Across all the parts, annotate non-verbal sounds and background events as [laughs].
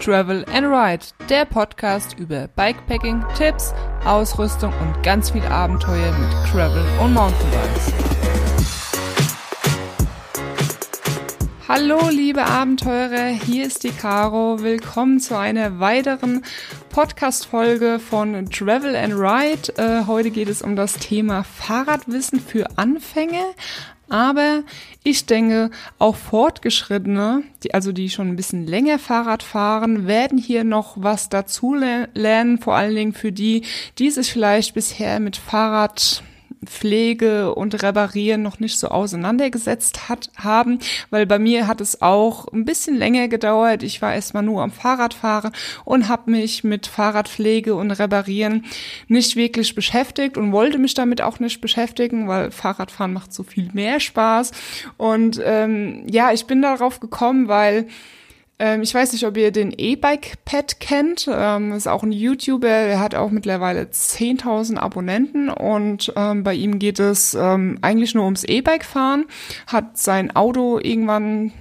Travel and Ride, der Podcast über Bikepacking, Tipps, Ausrüstung und ganz viel Abenteuer mit Travel und Mountainbikes. Hallo liebe Abenteurer, hier ist die Caro. Willkommen zu einer weiteren Podcast-Folge von Travel and Ride. Äh, heute geht es um das Thema Fahrradwissen für Anfänger, aber ich denke, auch Fortgeschrittene, die, also die schon ein bisschen länger Fahrrad fahren, werden hier noch was dazu lernen, vor allen Dingen für die, die sich vielleicht bisher mit Fahrrad Pflege und Reparieren noch nicht so auseinandergesetzt hat, haben, weil bei mir hat es auch ein bisschen länger gedauert. Ich war erstmal nur am Fahrradfahren und habe mich mit Fahrradpflege und Reparieren nicht wirklich beschäftigt und wollte mich damit auch nicht beschäftigen, weil Fahrradfahren macht so viel mehr Spaß. Und ähm, ja, ich bin darauf gekommen, weil ähm, ich weiß nicht, ob ihr den E-Bike-Pad kennt. Ähm, ist auch ein YouTuber, der hat auch mittlerweile 10.000 Abonnenten und ähm, bei ihm geht es ähm, eigentlich nur ums E-Bike-Fahren. Hat sein Auto irgendwann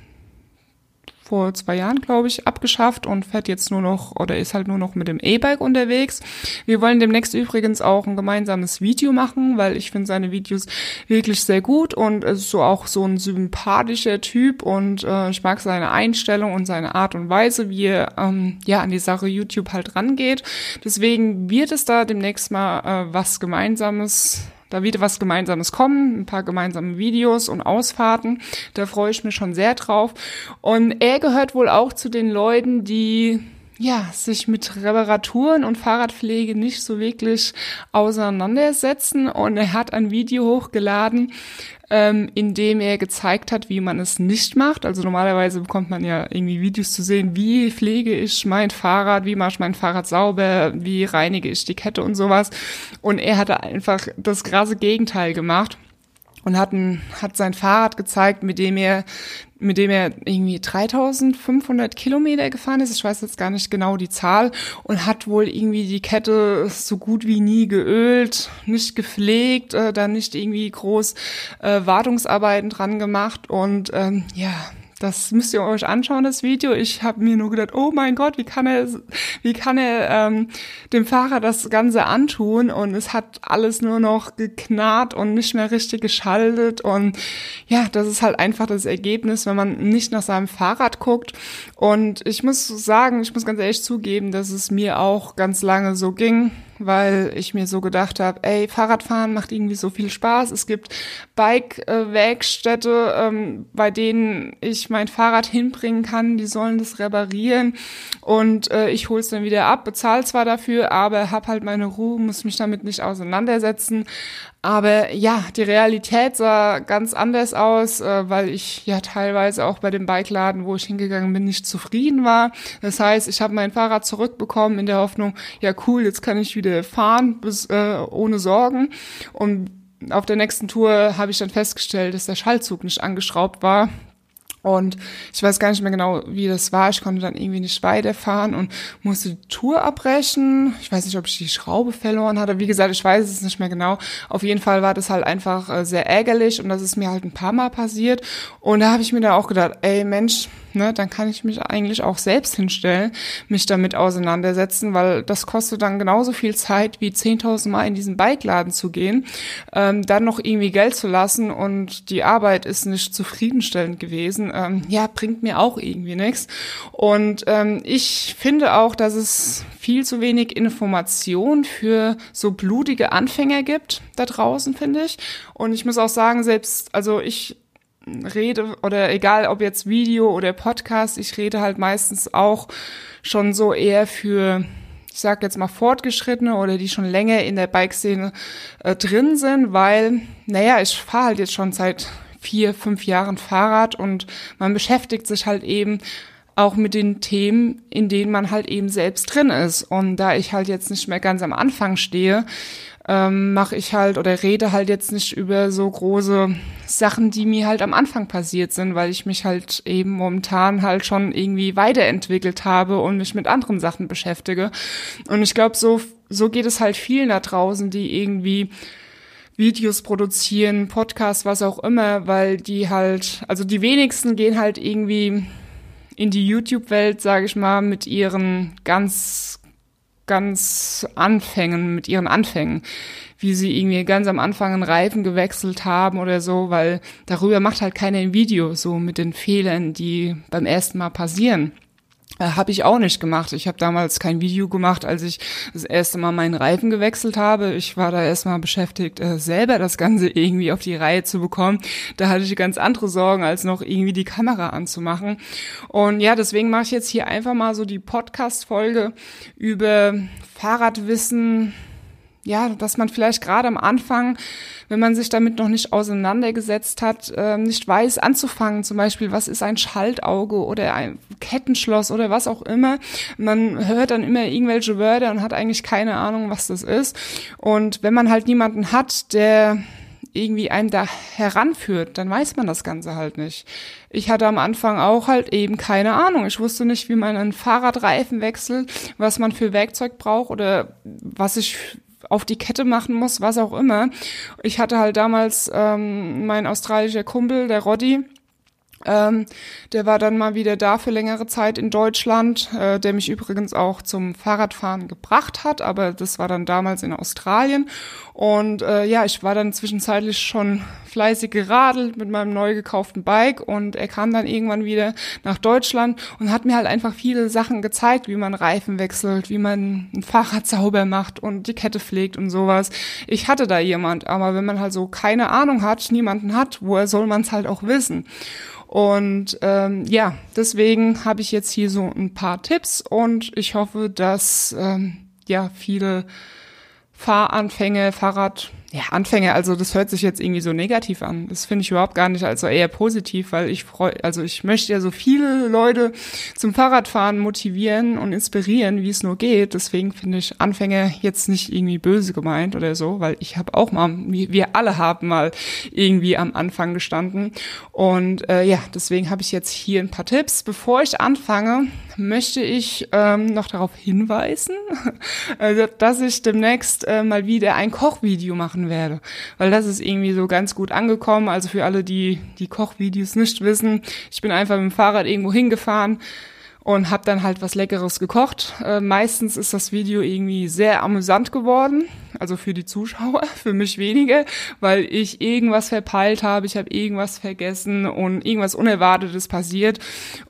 vor zwei Jahren, glaube ich, abgeschafft und fährt jetzt nur noch oder ist halt nur noch mit dem E-Bike unterwegs. Wir wollen demnächst übrigens auch ein gemeinsames Video machen, weil ich finde seine Videos wirklich sehr gut und es ist so auch so ein sympathischer Typ und äh, ich mag seine Einstellung und seine Art und Weise, wie er ähm, ja an die Sache YouTube halt rangeht. Deswegen wird es da demnächst mal äh, was Gemeinsames da wird was Gemeinsames kommen, ein paar gemeinsame Videos und Ausfahrten. Da freue ich mich schon sehr drauf. Und er gehört wohl auch zu den Leuten, die ja, sich mit Reparaturen und Fahrradpflege nicht so wirklich auseinandersetzen. Und er hat ein Video hochgeladen, ähm, in dem er gezeigt hat, wie man es nicht macht. Also normalerweise bekommt man ja irgendwie Videos zu sehen, wie pflege ich mein Fahrrad, wie mache ich mein Fahrrad sauber, wie reinige ich die Kette und sowas. Und er hatte einfach das krasse Gegenteil gemacht und hat, ein, hat sein Fahrrad gezeigt, mit dem er mit dem er irgendwie 3500 Kilometer gefahren ist. Ich weiß jetzt gar nicht genau die Zahl und hat wohl irgendwie die Kette so gut wie nie geölt, nicht gepflegt, äh, dann nicht irgendwie groß äh, Wartungsarbeiten dran gemacht und ähm, ja, das müsst ihr euch anschauen, das Video. Ich habe mir nur gedacht, oh mein Gott, wie kann er, wie kann er ähm, dem Fahrer das Ganze antun? Und es hat alles nur noch geknarrt und nicht mehr richtig geschaltet. Und ja, das ist halt einfach das Ergebnis, wenn man nicht nach seinem Fahrrad guckt. Und ich muss sagen, ich muss ganz ehrlich zugeben, dass es mir auch ganz lange so ging weil ich mir so gedacht habe, ey, Fahrradfahren macht irgendwie so viel Spaß. Es gibt Bike-Werkstätte, ähm, bei denen ich mein Fahrrad hinbringen kann. Die sollen das reparieren und äh, ich hol's dann wieder ab, bezahle zwar dafür, aber hab halt meine Ruhe, muss mich damit nicht auseinandersetzen. Aber ja, die Realität sah ganz anders aus, äh, weil ich ja teilweise auch bei dem Bikeladen, wo ich hingegangen bin, nicht zufrieden war. Das heißt, ich habe mein Fahrrad zurückbekommen in der Hoffnung, ja cool, jetzt kann ich wieder fahren bis, äh, ohne Sorgen. Und auf der nächsten Tour habe ich dann festgestellt, dass der Schaltzug nicht angeschraubt war. Und ich weiß gar nicht mehr genau, wie das war. Ich konnte dann irgendwie nicht weiterfahren und musste die Tour abbrechen. Ich weiß nicht, ob ich die Schraube verloren hatte. Wie gesagt, ich weiß es nicht mehr genau. Auf jeden Fall war das halt einfach äh, sehr ärgerlich und das ist mir halt ein paar Mal passiert. Und da habe ich mir dann auch gedacht, ey Mensch, ne, dann kann ich mich eigentlich auch selbst hinstellen, mich damit auseinandersetzen, weil das kostet dann genauso viel Zeit, wie 10.000 Mal in diesen Bikeladen zu gehen, ähm, dann noch irgendwie Geld zu lassen und die Arbeit ist nicht zufriedenstellend gewesen. Ähm, ja, bringt mir auch irgendwie nichts. Und ähm, ich finde auch, dass es viel zu wenig Information für so blutige Anfänger gibt da draußen, finde ich. Und ich muss auch sagen, selbst, also ich rede oder egal ob jetzt Video oder Podcast, ich rede halt meistens auch schon so eher für ich sag jetzt mal Fortgeschrittene oder die schon länger in der Bikeszene äh, drin sind, weil, naja, ich fahre halt jetzt schon seit vier, fünf Jahren Fahrrad und man beschäftigt sich halt eben auch mit den Themen, in denen man halt eben selbst drin ist. Und da ich halt jetzt nicht mehr ganz am Anfang stehe, ähm, mache ich halt oder rede halt jetzt nicht über so große Sachen, die mir halt am Anfang passiert sind, weil ich mich halt eben momentan halt schon irgendwie weiterentwickelt habe und mich mit anderen Sachen beschäftige. Und ich glaube, so, so geht es halt vielen da draußen, die irgendwie Videos produzieren, Podcasts, was auch immer, weil die halt, also die wenigsten gehen halt irgendwie in die YouTube-Welt, sage ich mal, mit ihren ganz, ganz Anfängen, mit ihren Anfängen, wie sie irgendwie ganz am Anfang einen Reifen gewechselt haben oder so, weil darüber macht halt keiner ein Video, so mit den Fehlern, die beim ersten Mal passieren. Äh, habe ich auch nicht gemacht. Ich habe damals kein Video gemacht, als ich das erste Mal meinen Reifen gewechselt habe. Ich war da erstmal beschäftigt, äh, selber das Ganze irgendwie auf die Reihe zu bekommen. Da hatte ich ganz andere Sorgen, als noch irgendwie die Kamera anzumachen. Und ja, deswegen mache ich jetzt hier einfach mal so die Podcast-Folge über Fahrradwissen, ja, dass man vielleicht gerade am Anfang, wenn man sich damit noch nicht auseinandergesetzt hat, äh, nicht weiß anzufangen. Zum Beispiel, was ist ein Schaltauge oder ein Kettenschloss oder was auch immer. Man hört dann immer irgendwelche Wörter und hat eigentlich keine Ahnung, was das ist. Und wenn man halt niemanden hat, der irgendwie einem da heranführt, dann weiß man das Ganze halt nicht. Ich hatte am Anfang auch halt eben keine Ahnung. Ich wusste nicht, wie man einen Fahrradreifen wechselt, was man für Werkzeug braucht oder was ich auf die Kette machen muss, was auch immer. Ich hatte halt damals ähm, mein australischer Kumpel, der Roddy, ähm, der war dann mal wieder da für längere Zeit in Deutschland, äh, der mich übrigens auch zum Fahrradfahren gebracht hat, aber das war dann damals in Australien. Und äh, ja, ich war dann zwischenzeitlich schon fleißig geradelt mit meinem neu gekauften Bike und er kam dann irgendwann wieder nach Deutschland und hat mir halt einfach viele Sachen gezeigt, wie man Reifen wechselt, wie man ein Fahrrad sauber macht und die Kette pflegt und sowas. Ich hatte da jemand, aber wenn man halt so keine Ahnung hat, niemanden hat, woher soll man es halt auch wissen? Und ähm, ja, deswegen habe ich jetzt hier so ein paar Tipps und ich hoffe, dass ähm, ja viele Fahranfänge, Fahrrad, ja, Anfänge, also das hört sich jetzt irgendwie so negativ an. Das finde ich überhaupt gar nicht, also eher positiv, weil ich freue, also ich möchte ja so viele Leute zum Fahrradfahren motivieren und inspirieren, wie es nur geht. Deswegen finde ich Anfänge jetzt nicht irgendwie böse gemeint oder so, weil ich habe auch mal, wir alle haben mal irgendwie am Anfang gestanden. Und äh, ja, deswegen habe ich jetzt hier ein paar Tipps. Bevor ich anfange, möchte ich ähm, noch darauf hinweisen, [laughs] also, dass ich demnächst äh, mal wieder ein Kochvideo machen werde. Weil das ist irgendwie so ganz gut angekommen. Also für alle, die die Kochvideos nicht wissen, ich bin einfach mit dem Fahrrad irgendwo hingefahren und habe dann halt was Leckeres gekocht. Äh, meistens ist das Video irgendwie sehr amüsant geworden, also für die Zuschauer, [laughs] für mich weniger, weil ich irgendwas verpeilt habe, ich habe irgendwas vergessen und irgendwas Unerwartetes passiert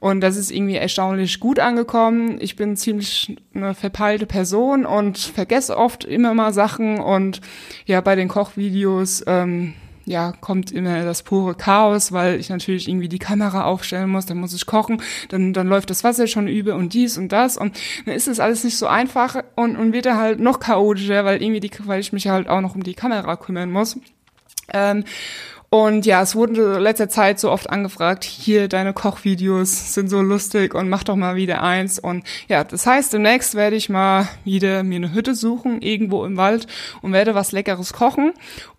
und das ist irgendwie erstaunlich gut angekommen. Ich bin ziemlich eine verpeilte Person und vergesse oft immer mal Sachen und ja, bei den Kochvideos ähm, ja, kommt immer das pure Chaos, weil ich natürlich irgendwie die Kamera aufstellen muss, dann muss ich kochen, dann, dann läuft das Wasser schon über und dies und das und dann ist es alles nicht so einfach und, und wird dann halt noch chaotischer, weil irgendwie die, weil ich mich halt auch noch um die Kamera kümmern muss. Ähm, und ja, es wurde in letzter Zeit so oft angefragt, hier, deine Kochvideos sind so lustig und mach doch mal wieder eins. Und ja, das heißt, demnächst werde ich mal wieder mir eine Hütte suchen, irgendwo im Wald und werde was Leckeres kochen.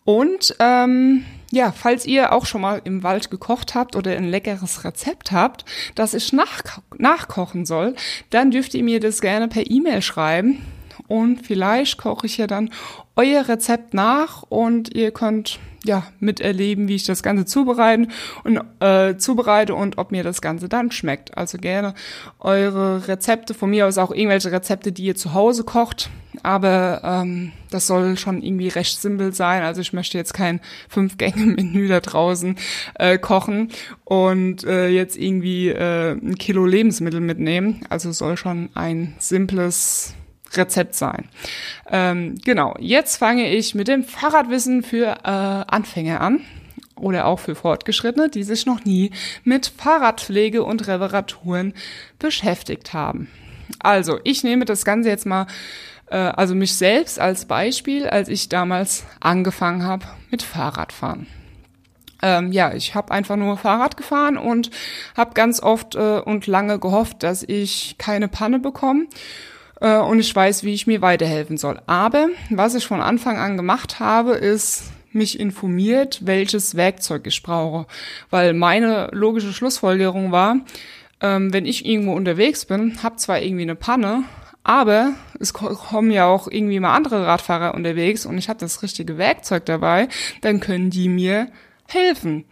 Und ähm, ja, falls ihr auch schon mal im Wald gekocht habt oder ein leckeres Rezept habt, das ich nach nachkochen soll, dann dürft ihr mir das gerne per E-Mail schreiben. Und vielleicht koche ich ja dann euer Rezept nach und ihr könnt ja miterleben, wie ich das Ganze zubereiten und äh, zubereite und ob mir das Ganze dann schmeckt. Also gerne eure Rezepte, von mir aus auch irgendwelche Rezepte, die ihr zu Hause kocht. Aber ähm, das soll schon irgendwie recht simpel sein. Also ich möchte jetzt kein Fünf-Gänge-Menü da draußen äh, kochen und äh, jetzt irgendwie äh, ein Kilo Lebensmittel mitnehmen. Also soll schon ein simples Rezept sein. Ähm, genau, jetzt fange ich mit dem Fahrradwissen für äh, Anfänger an oder auch für Fortgeschrittene, die sich noch nie mit Fahrradpflege und Reparaturen beschäftigt haben. Also, ich nehme das Ganze jetzt mal, äh, also mich selbst als Beispiel, als ich damals angefangen habe mit Fahrradfahren. Ähm, ja, ich habe einfach nur Fahrrad gefahren und habe ganz oft äh, und lange gehofft, dass ich keine Panne bekomme äh, und ich weiß, wie ich mir weiterhelfen soll. Aber was ich von Anfang an gemacht habe, ist mich informiert, welches Werkzeug ich brauche. Weil meine logische Schlussfolgerung war, ähm, wenn ich irgendwo unterwegs bin, habe zwar irgendwie eine Panne, aber es kommen ja auch irgendwie mal andere Radfahrer unterwegs und ich habe das richtige Werkzeug dabei, dann können die mir helfen.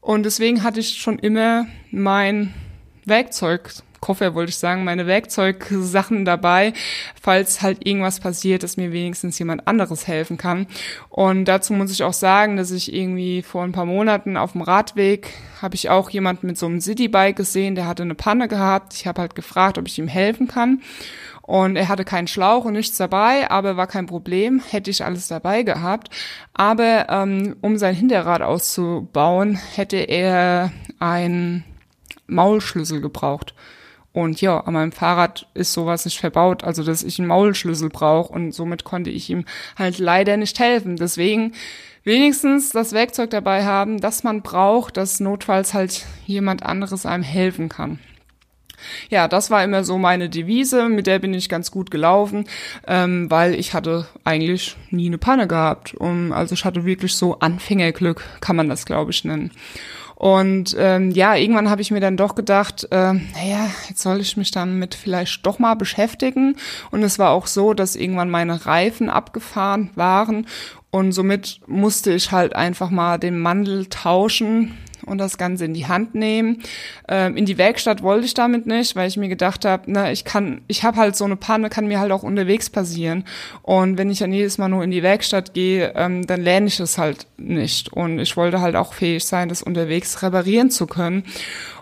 Und deswegen hatte ich schon immer mein Werkzeug Koffer wollte ich sagen, meine Werkzeugsachen dabei, falls halt irgendwas passiert, dass mir wenigstens jemand anderes helfen kann. Und dazu muss ich auch sagen, dass ich irgendwie vor ein paar Monaten auf dem Radweg habe ich auch jemanden mit so einem Citybike gesehen, der hatte eine Panne gehabt. Ich habe halt gefragt, ob ich ihm helfen kann. Und er hatte keinen Schlauch und nichts dabei, aber war kein Problem, hätte ich alles dabei gehabt. Aber ähm, um sein Hinterrad auszubauen, hätte er einen Maulschlüssel gebraucht. Und ja, an meinem Fahrrad ist sowas nicht verbaut, also dass ich einen Maulschlüssel brauche und somit konnte ich ihm halt leider nicht helfen. Deswegen wenigstens das Werkzeug dabei haben, das man braucht, dass notfalls halt jemand anderes einem helfen kann. Ja, das war immer so meine Devise, mit der bin ich ganz gut gelaufen, ähm, weil ich hatte eigentlich nie eine Panne gehabt. Und also ich hatte wirklich so Anfängerglück, kann man das, glaube ich, nennen. Und ähm, ja, irgendwann habe ich mir dann doch gedacht, äh, naja, jetzt soll ich mich damit vielleicht doch mal beschäftigen. Und es war auch so, dass irgendwann meine Reifen abgefahren waren. Und somit musste ich halt einfach mal den Mandel tauschen und das Ganze in die Hand nehmen. Ähm, in die Werkstatt wollte ich damit nicht, weil ich mir gedacht habe, na, ich kann, ich habe halt so eine Panne, kann mir halt auch unterwegs passieren. Und wenn ich dann jedes Mal nur in die Werkstatt gehe, ähm, dann lerne ich es halt nicht. Und ich wollte halt auch fähig sein, das unterwegs reparieren zu können.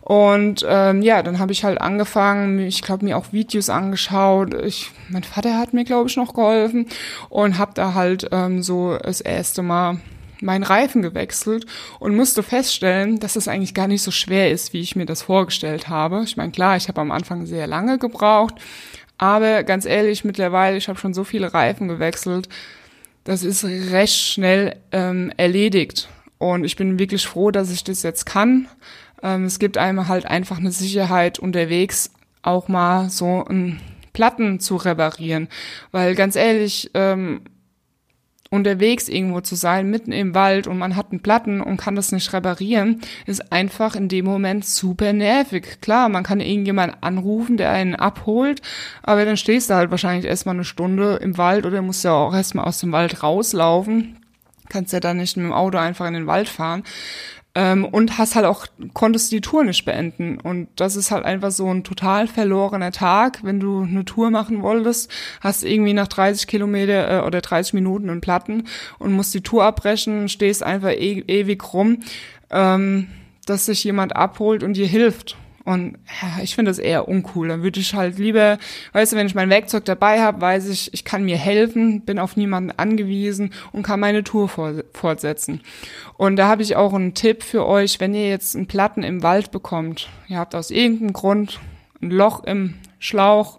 Und ähm, ja, dann habe ich halt angefangen, ich glaube mir auch Videos angeschaut. Ich, mein Vater hat mir glaube ich noch geholfen und habe da halt ähm, so das erste Mal meinen Reifen gewechselt und musste feststellen, dass es eigentlich gar nicht so schwer ist, wie ich mir das vorgestellt habe. Ich meine, klar, ich habe am Anfang sehr lange gebraucht, aber ganz ehrlich, mittlerweile, ich habe schon so viele Reifen gewechselt, das ist recht schnell ähm, erledigt. Und ich bin wirklich froh, dass ich das jetzt kann. Ähm, es gibt einem halt einfach eine Sicherheit unterwegs, auch mal so einen Platten zu reparieren. Weil ganz ehrlich, ähm, unterwegs irgendwo zu sein, mitten im Wald und man hat einen Platten und kann das nicht reparieren, ist einfach in dem Moment super nervig. Klar, man kann irgendjemand anrufen, der einen abholt, aber dann stehst du halt wahrscheinlich erstmal eine Stunde im Wald oder musst ja auch erstmal aus dem Wald rauslaufen. Kannst ja dann nicht mit dem Auto einfach in den Wald fahren ähm, und hast halt auch, konntest die Tour nicht beenden. Und das ist halt einfach so ein total verlorener Tag, wenn du eine Tour machen wolltest, hast irgendwie nach 30 Kilometer äh, oder 30 Minuten einen Platten und musst die Tour abbrechen, stehst einfach e ewig rum, ähm, dass sich jemand abholt und dir hilft. Und ja, ich finde das eher uncool. Dann würde ich halt lieber, weißt du, wenn ich mein Werkzeug dabei habe, weiß ich, ich kann mir helfen, bin auf niemanden angewiesen und kann meine Tour fortsetzen. Und da habe ich auch einen Tipp für euch, wenn ihr jetzt einen Platten im Wald bekommt, ihr habt aus irgendeinem Grund ein Loch im Schlauch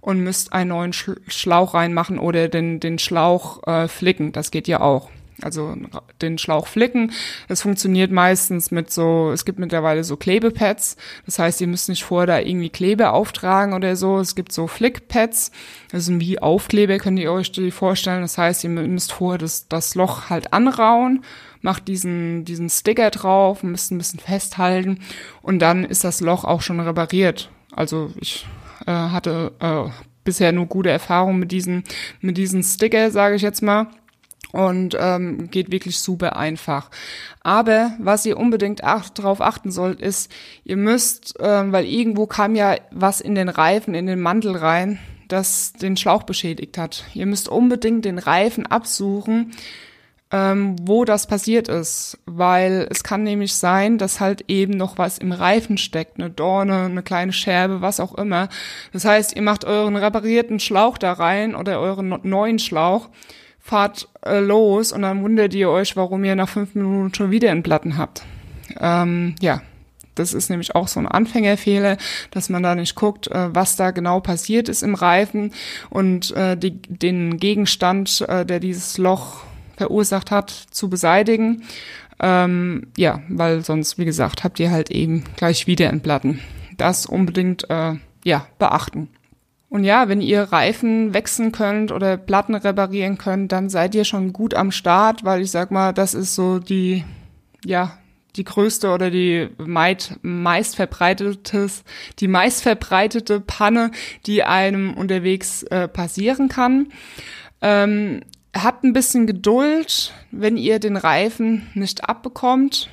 und müsst einen neuen Schlauch reinmachen oder den, den Schlauch äh, flicken. Das geht ja auch also den Schlauch flicken. Das funktioniert meistens mit so, es gibt mittlerweile so Klebepads. Das heißt, ihr müsst nicht vorher da irgendwie Klebe auftragen oder so. Es gibt so Flickpads. Das sind wie Aufkleber, könnt ihr euch die vorstellen. Das heißt, ihr müsst vorher das, das Loch halt anrauen, macht diesen, diesen Sticker drauf, müsst ein bisschen festhalten und dann ist das Loch auch schon repariert. Also ich äh, hatte äh, bisher nur gute Erfahrungen mit diesen, mit diesen Sticker, sage ich jetzt mal und ähm, geht wirklich super einfach. Aber was ihr unbedingt ach darauf achten sollt, ist, ihr müsst, ähm, weil irgendwo kam ja was in den Reifen, in den Mantel rein, das den Schlauch beschädigt hat. Ihr müsst unbedingt den Reifen absuchen, ähm, wo das passiert ist, weil es kann nämlich sein, dass halt eben noch was im Reifen steckt, eine Dorne, eine kleine Scherbe, was auch immer. Das heißt, ihr macht euren reparierten Schlauch da rein oder euren neuen Schlauch fahrt äh, los und dann wundert ihr euch, warum ihr nach fünf Minuten schon wieder einen Platten habt. Ähm, ja, das ist nämlich auch so ein Anfängerfehler, dass man da nicht guckt, äh, was da genau passiert ist im Reifen und äh, die, den Gegenstand, äh, der dieses Loch verursacht hat, zu beseitigen. Ähm, ja, weil sonst, wie gesagt, habt ihr halt eben gleich wieder einen Platten. Das unbedingt äh, ja beachten. Und ja, wenn ihr Reifen wechseln könnt oder Platten reparieren könnt, dann seid ihr schon gut am Start, weil ich sag mal, das ist so die, ja, die größte oder die meist, meist verbreitetes, die meist verbreitete Panne, die einem unterwegs äh, passieren kann. Ähm, habt ein bisschen Geduld, wenn ihr den Reifen nicht abbekommt.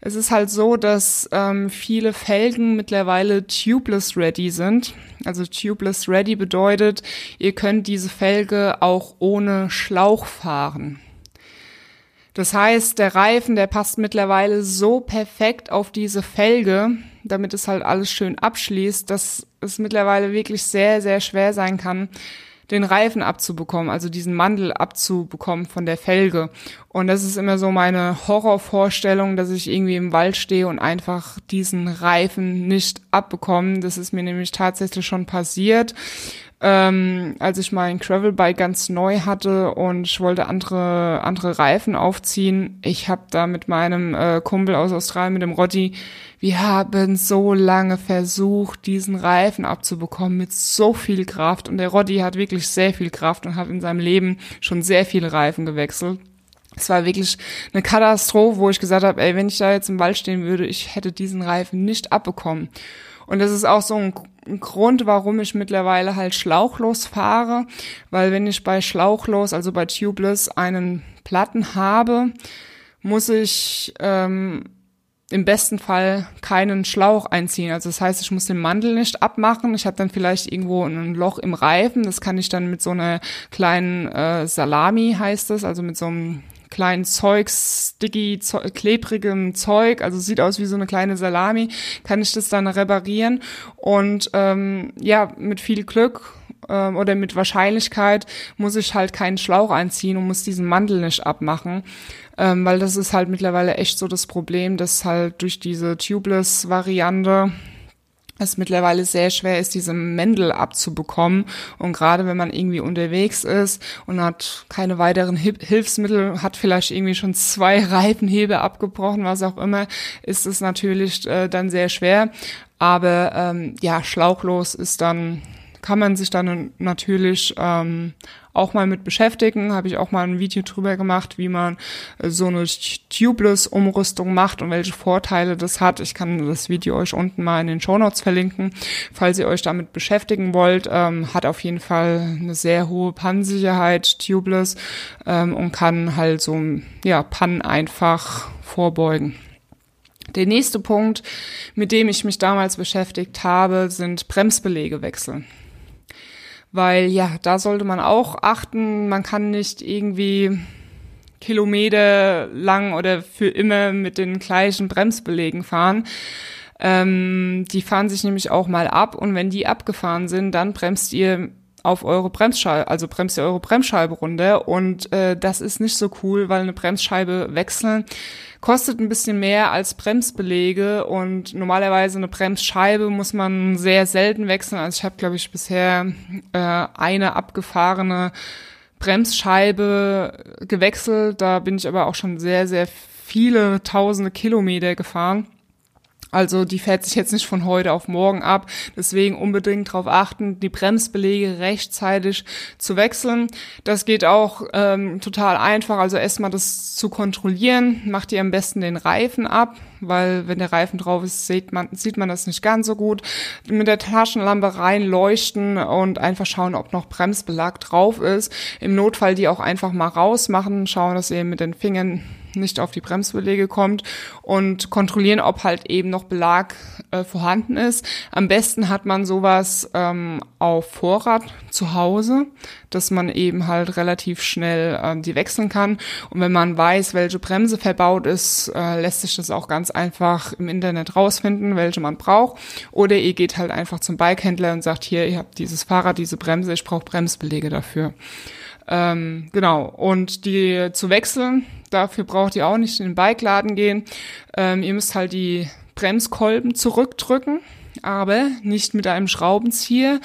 Es ist halt so, dass ähm, viele Felgen mittlerweile tubeless ready sind. Also tubeless ready bedeutet, ihr könnt diese Felge auch ohne Schlauch fahren. Das heißt, der Reifen, der passt mittlerweile so perfekt auf diese Felge, damit es halt alles schön abschließt, dass es mittlerweile wirklich sehr, sehr schwer sein kann, den Reifen abzubekommen, also diesen Mandel abzubekommen von der Felge. Und das ist immer so meine Horrorvorstellung, dass ich irgendwie im Wald stehe und einfach diesen Reifen nicht abbekomme. Das ist mir nämlich tatsächlich schon passiert ähm, als ich mein Gravelbike ganz neu hatte und ich wollte andere andere Reifen aufziehen. Ich habe da mit meinem äh, Kumpel aus Australien, mit dem Rotti, wir haben so lange versucht, diesen Reifen abzubekommen mit so viel Kraft. Und der Rotti hat wirklich sehr viel Kraft und hat in seinem Leben schon sehr viele Reifen gewechselt. Es war wirklich eine Katastrophe, wo ich gesagt habe, ey, wenn ich da jetzt im Wald stehen würde, ich hätte diesen Reifen nicht abbekommen. Und das ist auch so ein, ein, Grund, warum ich mittlerweile halt schlauchlos fahre, weil wenn ich bei schlauchlos, also bei tubeless, einen Platten habe, muss ich ähm, im besten Fall keinen Schlauch einziehen. Also das heißt, ich muss den Mandel nicht abmachen. Ich habe dann vielleicht irgendwo ein Loch im Reifen. Das kann ich dann mit so einer kleinen äh, Salami heißt es, also mit so einem kleinen Zeugs, sticky, Zeug, klebrigem Zeug, also sieht aus wie so eine kleine Salami, kann ich das dann reparieren. Und ähm, ja, mit viel Glück ähm, oder mit Wahrscheinlichkeit muss ich halt keinen Schlauch einziehen und muss diesen Mandel nicht abmachen, ähm, weil das ist halt mittlerweile echt so das Problem, dass halt durch diese Tubeless-Variante es mittlerweile sehr schwer ist, diese Mendel abzubekommen. Und gerade wenn man irgendwie unterwegs ist und hat keine weiteren Hilfsmittel, hat vielleicht irgendwie schon zwei [laughs] Reifenhebe abgebrochen, was auch immer, ist es natürlich äh, dann sehr schwer. Aber ähm, ja, schlauchlos ist dann kann man sich dann natürlich ähm, auch mal mit beschäftigen. Habe ich auch mal ein Video drüber gemacht, wie man äh, so eine Tubeless-Umrüstung macht und welche Vorteile das hat. Ich kann das Video euch unten mal in den Show Notes verlinken, falls ihr euch damit beschäftigen wollt. Ähm, hat auf jeden Fall eine sehr hohe Pannensicherheit, Tubeless, ähm, und kann halt so ja Pannen einfach vorbeugen. Der nächste Punkt, mit dem ich mich damals beschäftigt habe, sind Bremsbelege wechseln weil ja, da sollte man auch achten, man kann nicht irgendwie Kilometer lang oder für immer mit den gleichen Bremsbelegen fahren. Ähm, die fahren sich nämlich auch mal ab und wenn die abgefahren sind, dann bremst ihr auf eure Bremsscheibe, also bremst ihr eure Bremsscheibe runter und äh, das ist nicht so cool, weil eine Bremsscheibe wechseln kostet ein bisschen mehr als Bremsbelege und normalerweise eine Bremsscheibe muss man sehr selten wechseln. Also ich habe, glaube ich, bisher äh, eine abgefahrene Bremsscheibe gewechselt. Da bin ich aber auch schon sehr, sehr viele tausende Kilometer gefahren. Also die fährt sich jetzt nicht von heute auf morgen ab. Deswegen unbedingt darauf achten, die Bremsbelege rechtzeitig zu wechseln. Das geht auch ähm, total einfach. Also erstmal das zu kontrollieren. Macht ihr am besten den Reifen ab, weil wenn der Reifen drauf ist, sieht man, sieht man das nicht ganz so gut. Mit der Taschenlampe reinleuchten und einfach schauen, ob noch Bremsbelag drauf ist. Im Notfall die auch einfach mal rausmachen, schauen, dass ihr mit den Fingern nicht auf die Bremsbelege kommt und kontrollieren, ob halt eben noch Belag äh, vorhanden ist. Am besten hat man sowas ähm, auf Vorrat zu Hause, dass man eben halt relativ schnell ähm, die wechseln kann. Und wenn man weiß, welche Bremse verbaut ist, äh, lässt sich das auch ganz einfach im Internet rausfinden, welche man braucht. Oder ihr geht halt einfach zum Bikehändler und sagt, hier, ihr habt dieses Fahrrad, diese Bremse, ich brauche Bremsbelege dafür. Ähm, genau. Und die zu wechseln, dafür braucht ihr auch nicht in den Bikeladen gehen. Ähm, ihr müsst halt die Bremskolben zurückdrücken, aber nicht mit einem Schraubenzieher,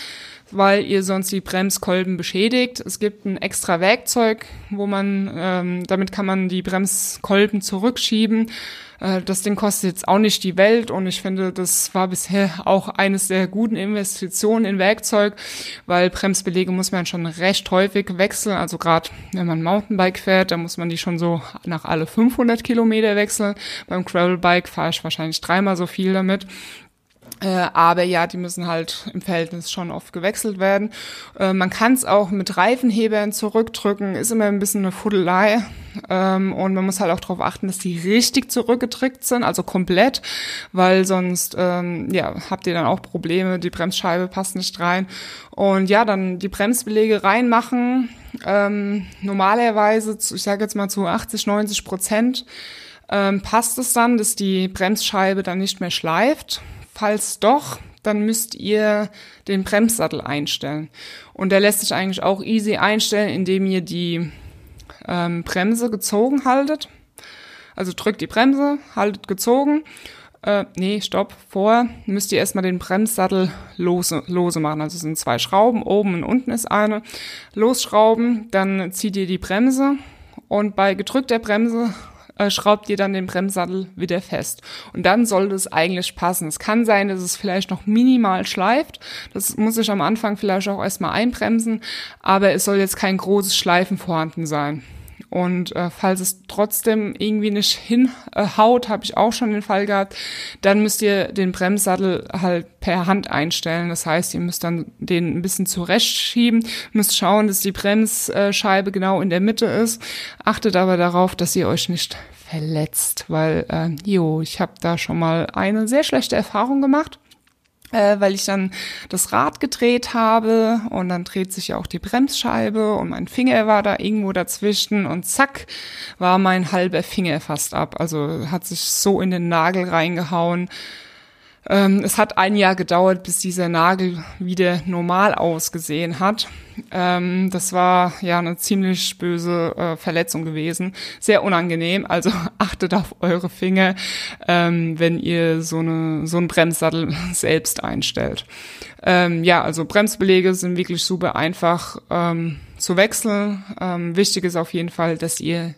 weil ihr sonst die Bremskolben beschädigt. Es gibt ein extra Werkzeug, wo man, ähm, damit kann man die Bremskolben zurückschieben. Äh, das Ding kostet jetzt auch nicht die Welt und ich finde, das war bisher auch eines der guten Investitionen in Werkzeug, weil Bremsbelege muss man schon recht häufig wechseln. Also gerade wenn man Mountainbike fährt, da muss man die schon so nach alle 500 Kilometer wechseln. Beim Gravelbike fahre ich wahrscheinlich dreimal so viel damit. Äh, aber ja, die müssen halt im Verhältnis schon oft gewechselt werden. Äh, man kann es auch mit Reifenhebern zurückdrücken, ist immer ein bisschen eine Fuddelei. Ähm, und man muss halt auch darauf achten, dass die richtig zurückgedrückt sind, also komplett, weil sonst ähm, ja, habt ihr dann auch Probleme, die Bremsscheibe passt nicht rein. Und ja, dann die Bremsbelege reinmachen. Ähm, normalerweise, ich sage jetzt mal zu 80, 90 Prozent passt es dann, dass die Bremsscheibe dann nicht mehr schleift Falls doch, dann müsst ihr den Bremssattel einstellen. Und der lässt sich eigentlich auch easy einstellen, indem ihr die ähm, Bremse gezogen haltet. Also drückt die Bremse, haltet gezogen. Äh, nee, stopp, vor müsst ihr erstmal den Bremssattel lose, lose machen. Also es sind zwei Schrauben, oben und unten ist eine. Losschrauben, dann zieht ihr die Bremse und bei gedrückter Bremse äh, schraubt ihr dann den Bremssattel wieder fest. Und dann sollte es eigentlich passen. Es kann sein, dass es vielleicht noch minimal schleift. Das muss ich am Anfang vielleicht auch erstmal einbremsen, aber es soll jetzt kein großes Schleifen vorhanden sein. Und äh, falls es trotzdem irgendwie nicht hinhaut, äh, habe ich auch schon den Fall gehabt, dann müsst ihr den Bremssattel halt per Hand einstellen. Das heißt, ihr müsst dann den ein bisschen zurechtschieben, müsst schauen, dass die Bremsscheibe genau in der Mitte ist. Achtet aber darauf, dass ihr euch nicht verletzt, weil, äh, jo, ich habe da schon mal eine sehr schlechte Erfahrung gemacht äh, weil ich dann das Rad gedreht habe und dann dreht sich ja auch die Bremsscheibe und mein Finger war da irgendwo dazwischen und zack war mein halber Finger fast ab. Also hat sich so in den Nagel reingehauen. Ähm, es hat ein Jahr gedauert, bis dieser Nagel wieder normal ausgesehen hat. Ähm, das war ja eine ziemlich böse äh, Verletzung gewesen. Sehr unangenehm. Also [laughs] achtet auf eure Finger, ähm, wenn ihr so, eine, so einen Bremssattel [laughs] selbst einstellt. Ähm, ja, also Bremsbelege sind wirklich super einfach ähm, zu wechseln. Ähm, wichtig ist auf jeden Fall, dass ihr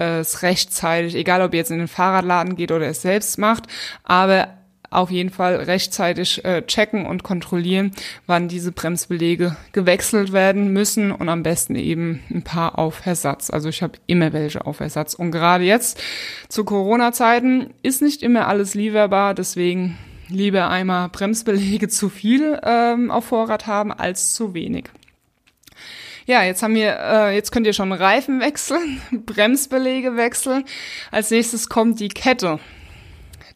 es rechtzeitig, egal ob ihr jetzt in den Fahrradladen geht oder es selbst macht, aber auf jeden Fall rechtzeitig äh, checken und kontrollieren, wann diese Bremsbelege gewechselt werden müssen und am besten eben ein paar auf Ersatz. Also ich habe immer welche auf Ersatz. Und gerade jetzt zu Corona-Zeiten ist nicht immer alles lieferbar, deswegen lieber einmal Bremsbelege zu viel ähm, auf Vorrat haben als zu wenig. Ja, jetzt haben wir, äh, jetzt könnt ihr schon Reifen wechseln, [laughs] Bremsbelege wechseln. Als nächstes kommt die Kette.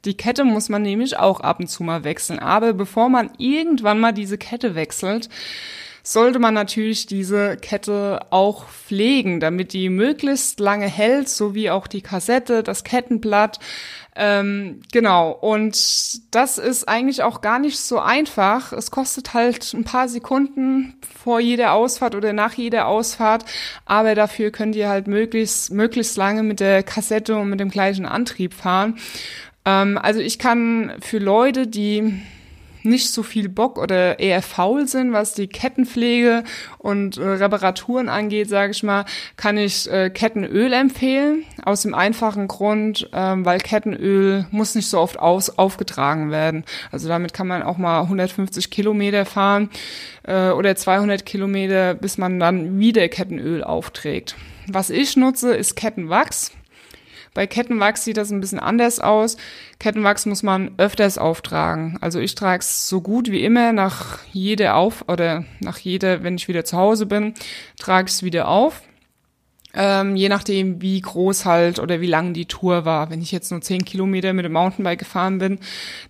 Die Kette muss man nämlich auch ab und zu mal wechseln. Aber bevor man irgendwann mal diese Kette wechselt, sollte man natürlich diese Kette auch pflegen, damit die möglichst lange hält, so wie auch die Kassette, das Kettenblatt. Ähm, genau, und das ist eigentlich auch gar nicht so einfach. Es kostet halt ein paar Sekunden vor jeder Ausfahrt oder nach jeder Ausfahrt, aber dafür könnt ihr halt möglichst, möglichst lange mit der Kassette und mit dem gleichen Antrieb fahren. Ähm, also ich kann für Leute, die nicht so viel Bock oder eher faul sind, was die Kettenpflege und äh, Reparaturen angeht, sage ich mal, kann ich äh, Kettenöl empfehlen. Aus dem einfachen Grund, ähm, weil Kettenöl muss nicht so oft aus, aufgetragen werden. Also damit kann man auch mal 150 Kilometer fahren äh, oder 200 Kilometer, bis man dann wieder Kettenöl aufträgt. Was ich nutze, ist Kettenwachs. Bei Kettenwachs sieht das ein bisschen anders aus. Kettenwachs muss man öfters auftragen. Also ich trage es so gut wie immer nach jeder auf oder nach jeder, wenn ich wieder zu Hause bin, trage ich es wieder auf. Ähm, je nachdem, wie groß halt oder wie lang die Tour war. Wenn ich jetzt nur 10 Kilometer mit dem Mountainbike gefahren bin,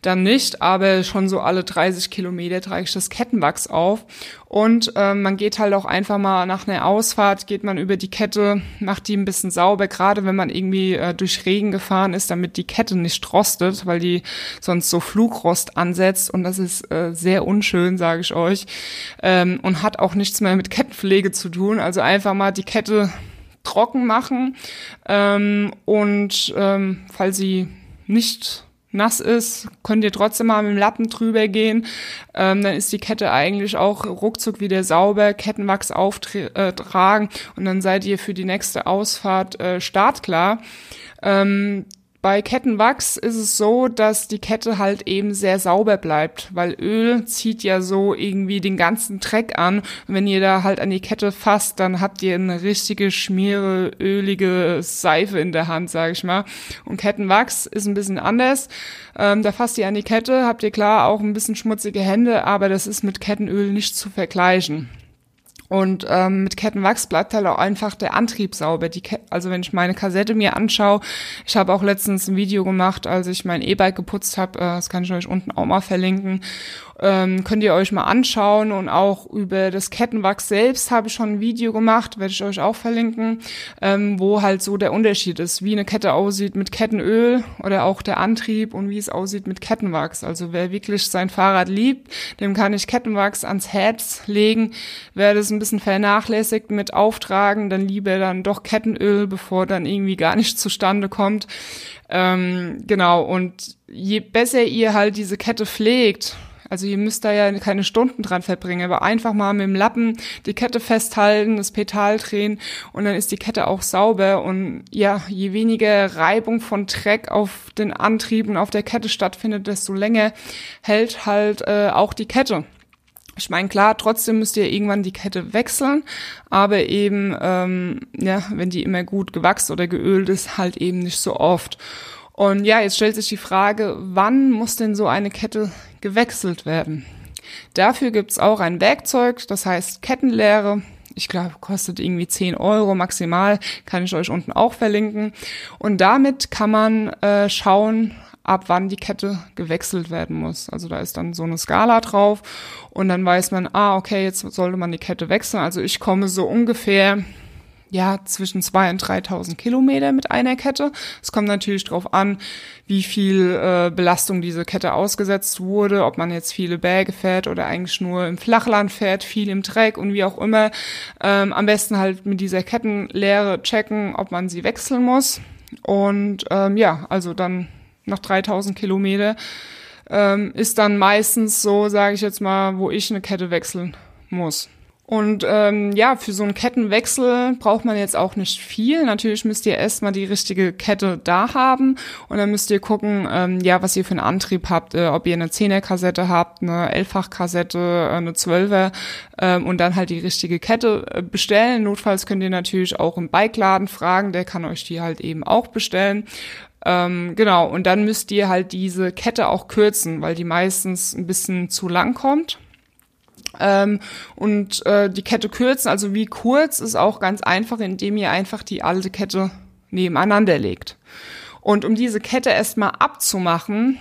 dann nicht, aber schon so alle 30 Kilometer trage ich das Kettenwachs auf. Und ähm, man geht halt auch einfach mal nach einer Ausfahrt, geht man über die Kette, macht die ein bisschen sauber, gerade wenn man irgendwie äh, durch Regen gefahren ist, damit die Kette nicht rostet, weil die sonst so Flugrost ansetzt. Und das ist äh, sehr unschön, sage ich euch. Ähm, und hat auch nichts mehr mit Kettenpflege zu tun. Also einfach mal die Kette trocken machen. Ähm, und ähm, falls sie nicht nass ist, könnt ihr trotzdem mal mit dem Lappen drüber gehen. Ähm, dann ist die Kette eigentlich auch ruckzuck wieder sauber, Kettenwachs auftragen äh, und dann seid ihr für die nächste Ausfahrt äh, startklar. Ähm, Bei Kettenwachs ist es so, dass die Kette halt eben sehr sauber bleibt, weil Öl zieht ja so irgendwie den ganzen Dreck an. Und wenn ihr da halt an die Kette fasst, dann habt ihr eine richtige schmiere, ölige Seife in der Hand, sage ich mal. Und Kettenwachs ist ein bisschen anders. Ähm, da fasst ihr an die Kette, habt ihr klar auch ein bisschen schmutzige Hände, aber das ist mit Kettenöl nicht zu vergleichen. Und ähm, mit Kettenwachs bleibt halt auch einfach der Antrieb sauber. Die also wenn ich meine Kassette mir anschaue, ich habe auch letztens ein Video gemacht, als ich mein E-Bike geputzt habe, äh, das kann ich euch unten auch mal verlinken ähm, könnt ihr euch mal anschauen und auch über das Kettenwachs selbst habe ich schon ein Video gemacht, werde ich euch auch verlinken, ähm, wo halt so der Unterschied ist, wie eine Kette aussieht mit Kettenöl oder auch der Antrieb und wie es aussieht mit Kettenwachs. Also wer wirklich sein Fahrrad liebt, dem kann ich Kettenwachs ans Herz legen. Wer das ein bisschen vernachlässigt mit Auftragen, dann lieber dann doch Kettenöl, bevor dann irgendwie gar nichts zustande kommt. Ähm, genau, und je besser ihr halt diese Kette pflegt, also ihr müsst da ja keine Stunden dran verbringen, aber einfach mal mit dem Lappen die Kette festhalten, das Petal drehen und dann ist die Kette auch sauber und ja, je weniger Reibung von Dreck auf den Antrieb und auf der Kette stattfindet, desto länger hält halt äh, auch die Kette. Ich meine, klar, trotzdem müsst ihr irgendwann die Kette wechseln, aber eben, ähm, ja, wenn die immer gut gewachsen oder geölt ist, halt eben nicht so oft. Und ja, jetzt stellt sich die Frage, wann muss denn so eine Kette gewechselt werden? Dafür gibt's auch ein Werkzeug, das heißt Kettenlehre. Ich glaube, kostet irgendwie 10 Euro maximal, kann ich euch unten auch verlinken. Und damit kann man äh, schauen, ab wann die Kette gewechselt werden muss. Also da ist dann so eine Skala drauf und dann weiß man, ah, okay, jetzt sollte man die Kette wechseln. Also ich komme so ungefähr ja, zwischen zwei und 3.000 Kilometer mit einer Kette. Es kommt natürlich darauf an, wie viel äh, Belastung diese Kette ausgesetzt wurde, ob man jetzt viele Berge fährt oder eigentlich nur im Flachland fährt, viel im Dreck und wie auch immer. Ähm, am besten halt mit dieser Kettenlehre checken, ob man sie wechseln muss. Und ähm, ja, also dann nach 3.000 Kilometer ähm, ist dann meistens so, sage ich jetzt mal, wo ich eine Kette wechseln muss. Und ähm, ja, für so einen Kettenwechsel braucht man jetzt auch nicht viel. Natürlich müsst ihr erstmal die richtige Kette da haben und dann müsst ihr gucken, ähm, ja, was ihr für einen Antrieb habt, äh, ob ihr eine 10er Kassette habt, eine 11-fach Kassette, äh, eine 12er ähm, und dann halt die richtige Kette äh, bestellen. Notfalls könnt ihr natürlich auch im Bikeladen fragen, der kann euch die halt eben auch bestellen. Ähm, genau, und dann müsst ihr halt diese Kette auch kürzen, weil die meistens ein bisschen zu lang kommt. Ähm, und äh, die Kette kürzen, also wie kurz, ist auch ganz einfach, indem ihr einfach die alte Kette nebeneinander legt. Und um diese Kette erstmal abzumachen,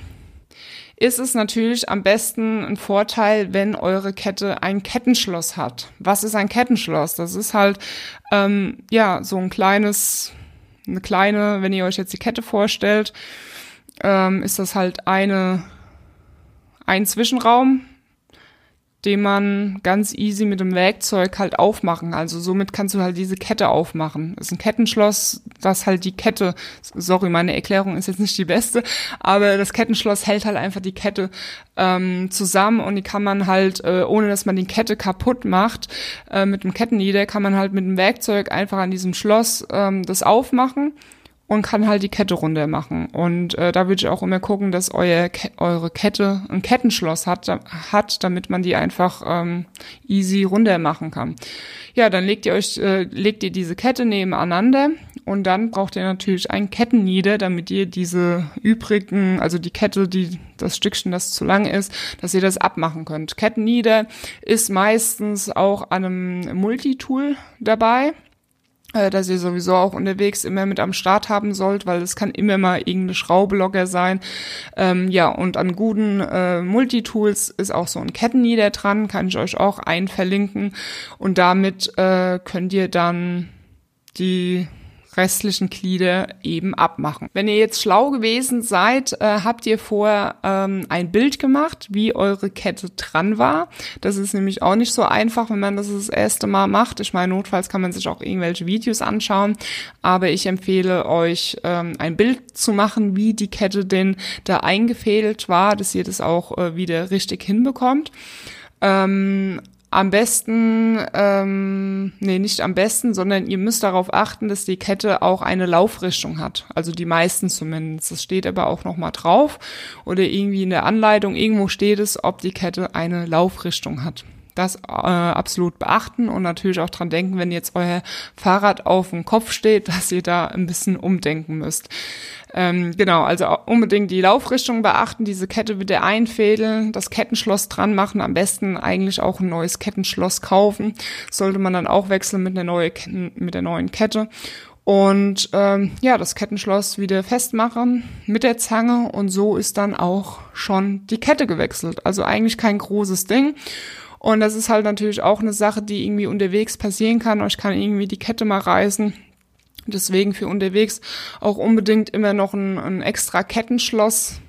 ist es natürlich am besten ein Vorteil, wenn eure Kette ein Kettenschloss hat. Was ist ein Kettenschloss? Das ist halt ähm, ja so ein kleines, eine kleine, wenn ihr euch jetzt die Kette vorstellt, ähm, ist das halt eine ein Zwischenraum, den man ganz easy mit dem Werkzeug halt aufmachen. Also somit kannst du halt diese Kette aufmachen. Das ist ein Kettenschloss, das halt die Kette, sorry, meine Erklärung ist jetzt nicht die beste, aber das Kettenschloss hält halt einfach die Kette ähm, zusammen und die kann man halt, äh, ohne dass man die Kette kaputt macht, äh, mit dem Kettennieder kann man halt mit dem Werkzeug einfach an diesem Schloss ähm, das aufmachen und kann halt die Kette runter machen. Und äh, da würde ich auch immer gucken, dass euer, eure Kette ein Kettenschloss hat, hat, damit man die einfach ähm, easy runter machen kann. Ja, dann legt ihr euch, äh, legt ihr diese Kette nebeneinander und dann braucht ihr natürlich ein Kettennieder, damit ihr diese übrigen, also die Kette, die das Stückchen, das zu lang ist, dass ihr das abmachen könnt. Kettennieder ist meistens auch an einem Multitool dabei dass ihr sowieso auch unterwegs immer mit am Start haben sollt, weil es kann immer mal irgendeine Schraube sein. Ähm, ja, und an guten äh, Multitools ist auch so ein Kettennieder dran, kann ich euch auch einverlinken. Und damit äh, könnt ihr dann die restlichen Glieder eben abmachen. Wenn ihr jetzt schlau gewesen seid, äh, habt ihr vorher ähm, ein Bild gemacht, wie eure Kette dran war. Das ist nämlich auch nicht so einfach, wenn man das das erste Mal macht. Ich meine, notfalls kann man sich auch irgendwelche Videos anschauen, aber ich empfehle euch, ähm, ein Bild zu machen, wie die Kette denn da eingefädelt war, dass ihr das auch äh, wieder richtig hinbekommt. Ähm, am besten, ähm, nee, nicht am besten, sondern ihr müsst darauf achten, dass die Kette auch eine Laufrichtung hat. Also die meisten zumindest. Das steht aber auch nochmal drauf. Oder irgendwie in der Anleitung, irgendwo steht es, ob die Kette eine Laufrichtung hat das äh, absolut beachten und natürlich auch dran denken, wenn jetzt euer Fahrrad auf dem Kopf steht, [laughs] dass ihr da ein bisschen umdenken müsst. Ähm, genau, also unbedingt die Laufrichtung beachten, diese Kette wieder einfädeln, das Kettenschloss dran machen, am besten eigentlich auch ein neues Kettenschloss kaufen. Sollte man dann auch wechseln mit der, neue, mit der neuen Kette. Und ähm, ja, das Kettenschloss wieder festmachen mit der Zange und so ist dann auch schon die Kette gewechselt. Also eigentlich kein großes Ding. Und das ist halt natürlich auch eine Sache, die irgendwie unterwegs passieren kann. Euch kann irgendwie die Kette mal reißen. Deswegen für unterwegs auch unbedingt immer noch ein, ein extra Kettenschloss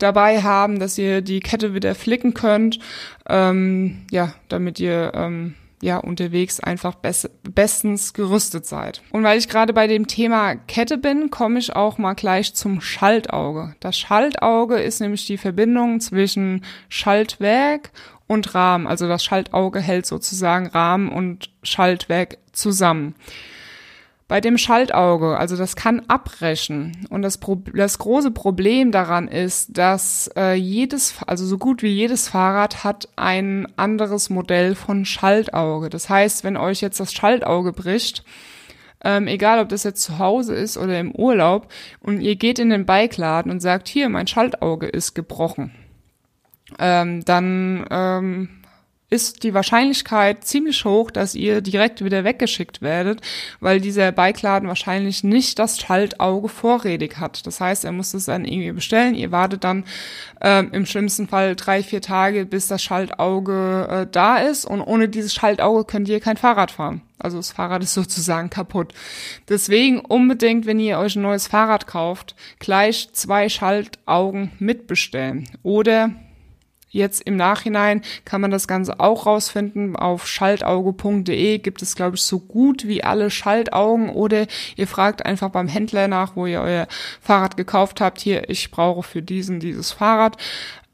dabei haben, dass ihr die Kette wieder flicken könnt. Ähm, ja, damit ihr ähm, ja unterwegs einfach best bestens gerüstet seid. Und weil ich gerade bei dem Thema Kette bin, komme ich auch mal gleich zum Schaltauge. Das Schaltauge ist nämlich die Verbindung zwischen Schaltwerk und Rahmen. Also das Schaltauge hält sozusagen Rahmen und Schaltwerk zusammen. Bei dem Schaltauge, also das kann abbrechen. Und das, Pro das große Problem daran ist, dass äh, jedes, also so gut wie jedes Fahrrad hat ein anderes Modell von Schaltauge. Das heißt, wenn euch jetzt das Schaltauge bricht, ähm, egal ob das jetzt zu Hause ist oder im Urlaub, und ihr geht in den Bikeladen und sagt, hier, mein Schaltauge ist gebrochen ähm, dann ähm, ist die Wahrscheinlichkeit ziemlich hoch, dass ihr direkt wieder weggeschickt werdet, weil dieser Bikeladen wahrscheinlich nicht das Schaltauge vorrätig hat. Das heißt, er muss es dann irgendwie bestellen. Ihr wartet dann ähm, im schlimmsten Fall drei, vier Tage, bis das Schaltauge äh, da ist. Und ohne dieses Schaltauge könnt ihr kein Fahrrad fahren. Also das Fahrrad ist [laughs] sozusagen kaputt. Deswegen unbedingt, wenn ihr euch ein neues Fahrrad kauft, gleich zwei Schaltaugen mitbestellen. Oder Jetzt im Nachhinein kann man das Ganze auch rausfinden. Auf schaltauge.de gibt es, glaube ich, so gut wie alle Schaltaugen oder ihr fragt einfach beim Händler nach, wo ihr euer Fahrrad gekauft habt. Hier, ich brauche für diesen dieses Fahrrad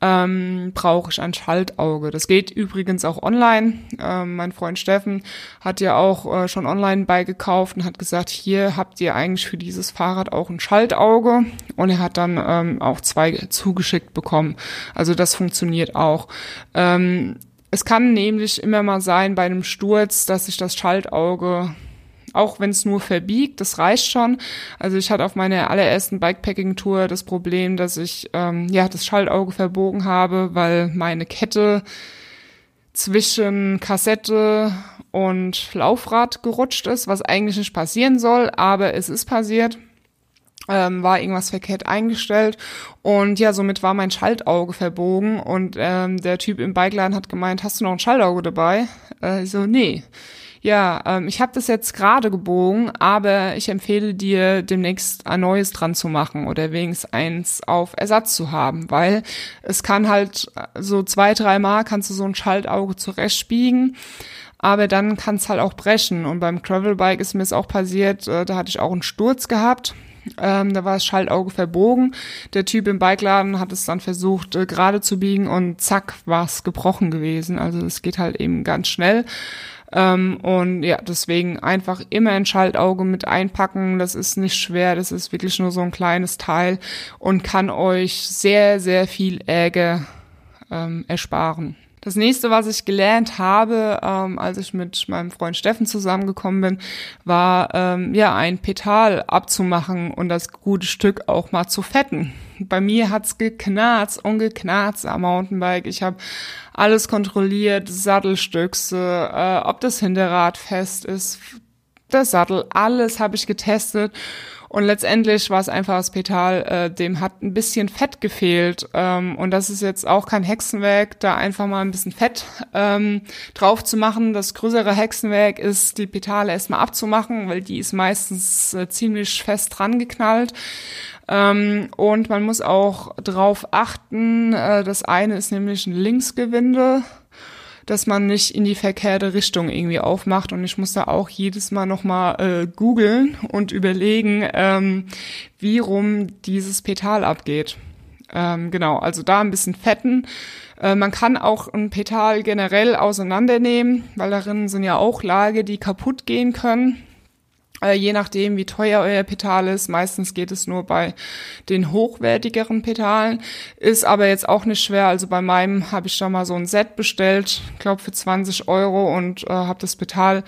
ähm, brauche ich ein Schaltauge. Das geht übrigens auch online. Ähm, mein Freund Steffen hat ja auch äh, schon online beigekauft und hat gesagt, hier habt ihr eigentlich für dieses Fahrrad auch ein Schaltauge. Und er hat dann ähm, auch zwei zugeschickt bekommen. Also das funktioniert auch. Ähm, es kann nämlich immer mal sein bei einem Sturz, dass sich das Schaltauge auch wenn es nur verbiegt, das reicht schon. Also ich hatte auf meiner allerersten Bikepacking-Tour das Problem, dass ich ähm, ja das Schaltauge verbogen habe, weil meine Kette zwischen Kassette und Laufrad gerutscht ist, was eigentlich nicht passieren soll, aber es ist passiert. Ähm, war irgendwas verkehrt eingestellt und ja, somit war mein Schaltauge verbogen und ähm, der Typ im Bikeladen hat gemeint, hast du noch ein Schaltauge dabei? Äh, ich so, nee. Ja, ähm, ich habe das jetzt gerade gebogen, aber ich empfehle dir demnächst ein neues dran zu machen oder wenigstens eins auf Ersatz zu haben, weil es kann halt äh, so zwei, dreimal kannst du so ein Schaltauge zurechtbiegen aber dann kann es halt auch brechen. Und beim Travelbike ist mir es auch passiert, äh, da hatte ich auch einen Sturz gehabt. Ähm, da war das Schaltauge verbogen. Der Typ im Bikeladen hat es dann versucht äh, gerade zu biegen und zack war es gebrochen gewesen. Also es geht halt eben ganz schnell. Ähm, und ja, deswegen einfach immer ein Schaltauge mit einpacken. Das ist nicht schwer, das ist wirklich nur so ein kleines Teil und kann euch sehr, sehr viel Ärger ähm, ersparen. Das nächste, was ich gelernt habe, ähm, als ich mit meinem Freund Steffen zusammengekommen bin, war ähm, ja ein Petal abzumachen und das gute Stück auch mal zu fetten. Bei mir hat's geknarzt und geknarzt am Mountainbike. Ich habe alles kontrolliert, Sattelstücke, äh, ob das Hinterrad fest ist, der Sattel, alles habe ich getestet und letztendlich war es einfach das Petal, äh, dem hat ein bisschen Fett gefehlt. Ähm, und das ist jetzt auch kein Hexenwerk, da einfach mal ein bisschen Fett ähm, drauf zu machen. Das größere Hexenwerk ist, die Petale erstmal abzumachen, weil die ist meistens äh, ziemlich fest dran geknallt. Ähm, und man muss auch drauf achten, äh, das eine ist nämlich ein Linksgewinde dass man nicht in die verkehrte Richtung irgendwie aufmacht. Und ich muss da auch jedes Mal nochmal äh, googeln und überlegen, ähm, wie rum dieses Petal abgeht. Ähm, genau, also da ein bisschen fetten. Äh, man kann auch ein Petal generell auseinandernehmen, weil darin sind ja auch Lage, die kaputt gehen können. Äh, je nachdem, wie teuer euer Petal ist. Meistens geht es nur bei den hochwertigeren Petalen. Ist aber jetzt auch nicht schwer. Also bei meinem habe ich da mal so ein Set bestellt, glaube für 20 Euro und äh, habe das Petal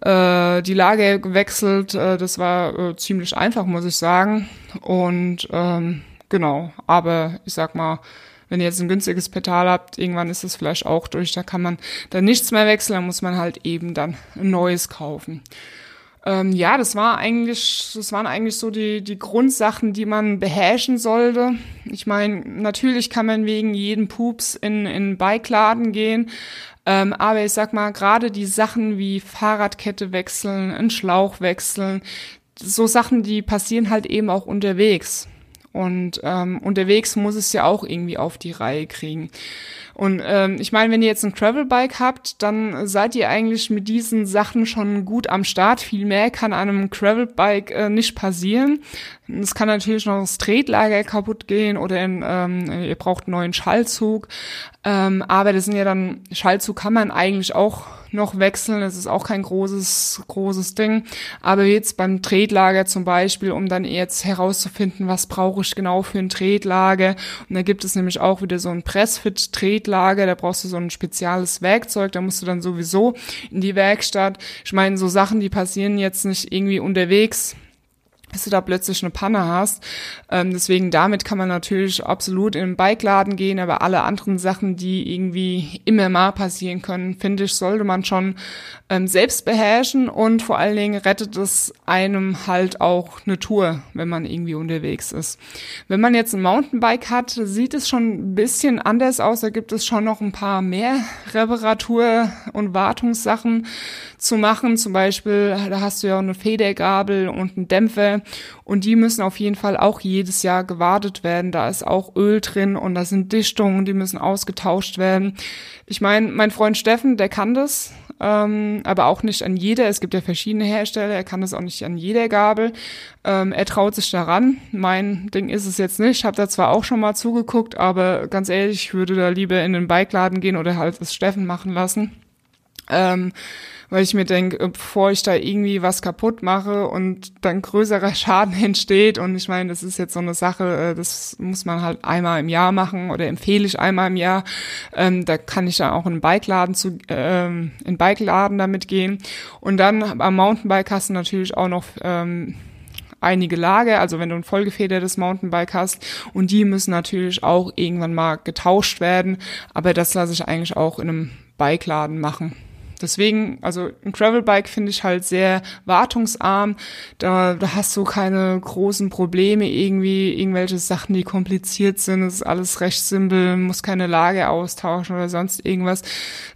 äh, die Lage gewechselt. Äh, das war äh, ziemlich einfach, muss ich sagen. Und ähm, genau, aber ich sag mal, wenn ihr jetzt ein günstiges Petal habt, irgendwann ist es vielleicht auch durch, da kann man dann nichts mehr wechseln, dann muss man halt eben dann ein neues kaufen. Ähm, ja, das war eigentlich, das waren eigentlich so die, die Grundsachen, die man beherrschen sollte. Ich meine, natürlich kann man wegen jedem Pups in, in Bikeladen gehen. Ähm, aber ich sag mal, gerade die Sachen wie Fahrradkette wechseln, einen Schlauch wechseln, so Sachen, die passieren halt eben auch unterwegs. Und ähm, unterwegs muss es ja auch irgendwie auf die Reihe kriegen. Und ähm, ich meine, wenn ihr jetzt ein Travelbike habt, dann seid ihr eigentlich mit diesen Sachen schon gut am Start. Viel mehr kann an einem Travelbike äh, nicht passieren. Es kann natürlich noch das Tretlager kaputt gehen oder in, ähm, ihr braucht einen neuen Schallzug. Ähm, aber das sind ja dann, Schallzug kann man eigentlich auch noch wechseln. Das ist auch kein großes, großes Ding. Aber jetzt beim Tretlager zum Beispiel, um dann jetzt herauszufinden, was brauche ich genau für ein Tretlager. Und da gibt es nämlich auch wieder so ein Pressfit-Tretlager. Da brauchst du so ein spezielles Werkzeug. Da musst du dann sowieso in die Werkstatt. Ich meine, so Sachen, die passieren jetzt nicht irgendwie unterwegs dass du da plötzlich eine Panne hast. Ähm, deswegen damit kann man natürlich absolut in den Bikeladen gehen, aber alle anderen Sachen, die irgendwie immer mal passieren können, finde ich, sollte man schon ähm, selbst beherrschen und vor allen Dingen rettet es einem halt auch eine Tour, wenn man irgendwie unterwegs ist. Wenn man jetzt ein Mountainbike hat, sieht es schon ein bisschen anders aus. Da gibt es schon noch ein paar mehr Reparatur- und Wartungssachen zu machen. Zum Beispiel, da hast du ja eine Federgabel und einen Dämpfer und die müssen auf jeden Fall auch jedes Jahr gewartet werden. Da ist auch Öl drin und da sind Dichtungen, die müssen ausgetauscht werden. Ich meine, mein Freund Steffen, der kann das, ähm, aber auch nicht an jeder. Es gibt ja verschiedene Hersteller, er kann das auch nicht an jeder Gabel. Ähm, er traut sich daran. Mein Ding ist es jetzt nicht. Ich habe da zwar auch schon mal zugeguckt, aber ganz ehrlich, ich würde da lieber in den Bikeladen gehen oder halt das Steffen machen lassen. Ähm, weil ich mir denke, äh, bevor ich da irgendwie was kaputt mache und dann größerer [laughs] Schaden entsteht und ich meine, das ist jetzt so eine Sache, äh, das muss man halt einmal im Jahr machen oder empfehle ich einmal im Jahr, ähm, da kann ich dann auch in einen Bikeladen zu, ähm, in Bikeladen damit gehen. Und dann am Mountainbike hast du natürlich auch noch ähm, einige Lager, also wenn du ein vollgefedertes Mountainbike hast. Und die müssen natürlich auch irgendwann mal getauscht werden, aber das lasse ich eigentlich auch in einem Bikeladen machen. Deswegen, also ein Gravelbike finde ich halt sehr wartungsarm. Da, da hast du keine großen Probleme, irgendwie irgendwelche Sachen, die kompliziert sind. Es ist alles recht simpel, muss keine Lage austauschen oder sonst irgendwas.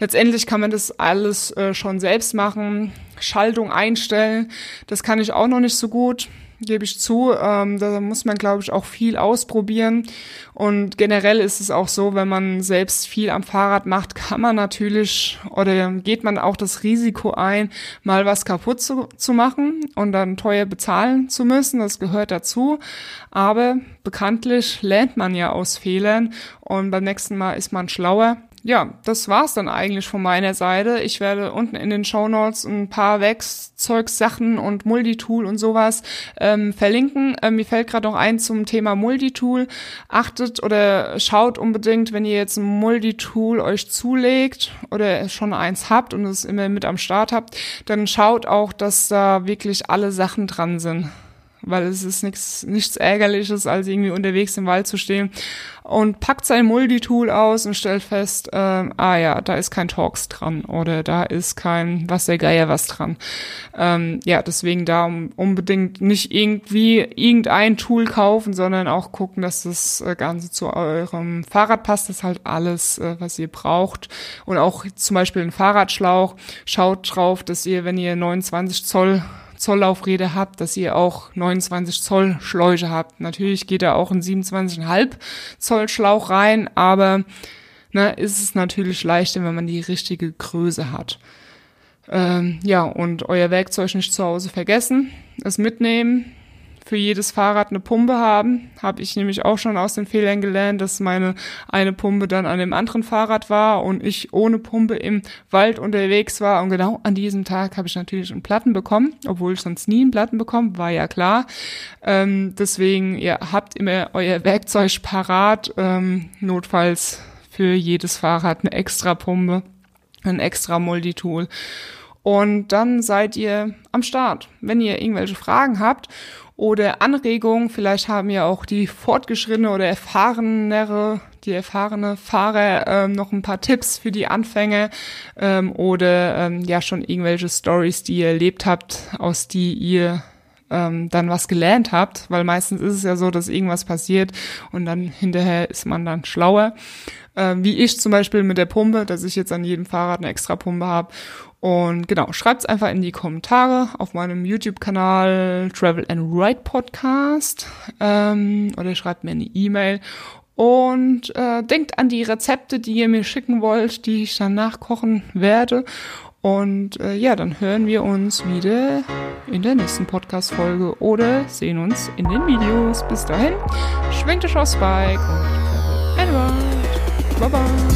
Letztendlich kann man das alles äh, schon selbst machen. Schaltung einstellen, das kann ich auch noch nicht so gut gebe ich zu. Ähm, da muss man, glaube ich, auch viel ausprobieren. Und generell ist es auch so, wenn man selbst viel am Fahrrad macht, [laughs] kann man natürlich oder geht man auch das Risiko ein, mal was kaputt zu, zu machen und dann teuer bezahlen zu müssen. Das gehört dazu. Aber bekanntlich lernt man ja aus Fehlern und beim nächsten Mal ist man schlauer ja, das war's dann eigentlich von meiner Seite. Ich werde unten in den Show Notes ein paar Werkzeugsachen und Multitool und sowas ähm, verlinken. Ähm, mir fällt gerade noch ein zum Thema Multitool. Achtet oder schaut unbedingt, wenn ihr jetzt ein Multitool euch zulegt oder schon eins habt und es immer mit am Start habt, dann schaut auch, dass da wirklich alle Sachen dran sind weil es ist nichts, nichts ärgerliches, als irgendwie unterwegs im Wald zu stehen und packt sein Multitool aus und stellt fest, äh, ah ja, da ist kein Talks dran oder da ist kein was der Geier was dran. Ähm, ja, deswegen da unbedingt nicht irgendwie irgendein Tool kaufen, sondern auch gucken, dass das äh, Ganze zu eurem Fahrrad passt. Das ist halt alles, äh, was ihr braucht. Und auch zum Beispiel ein Fahrradschlauch. Schaut drauf, dass ihr, wenn ihr 29 Zoll Zolllaufräder habt, dass ihr auch 29 Zoll Schläuche habt. Natürlich geht da auch ein 27,5 Zoll Schlauch rein, aber ne, ist es natürlich leichter, wenn man die richtige Größe hat. Ähm, ja, und euer Werkzeug nicht zu Hause vergessen, es mitnehmen, für jedes Fahrrad eine Pumpe haben. Habe ich nämlich auch schon aus den Fehlern gelernt, dass meine eine Pumpe dann an dem anderen Fahrrad war und ich ohne Pumpe im Wald unterwegs war. Und genau an diesem Tag habe ich natürlich einen Platten bekommen, obwohl ich sonst nie einen Platten bekomme, war ja klar. Ähm, deswegen, ihr habt immer euer Werkzeug parat, ähm, notfalls für jedes Fahrrad eine extra Pumpe, ein extra Multitool. Und dann seid ihr am Start. Wenn ihr irgendwelche Fragen habt oder Anregungen, vielleicht haben ja auch die fortgeschrittene oder erfahrenere, die erfahrene Fahrer ähm, noch ein paar Tipps für die Anfänger ähm, oder ähm, ja schon irgendwelche Stories, die ihr erlebt habt, aus die ihr ähm, dann was gelernt habt, weil meistens ist es ja so, dass irgendwas passiert und dann hinterher ist man dann schlauer. Ähm, wie ich zum Beispiel mit der Pumpe, dass ich jetzt an jedem Fahrrad eine extra Pumpe habe. Und genau, schreibt's einfach in die Kommentare auf meinem YouTube-Kanal Travel and Ride Podcast ähm, oder schreibt mir eine E-Mail und äh, denkt an die Rezepte, die ihr mir schicken wollt, die ich dann nachkochen werde. Und äh, ja, dann hören wir uns wieder in der nächsten Podcast-Folge oder sehen uns in den Videos. Bis dahin, schwenkt euch aufs Bike und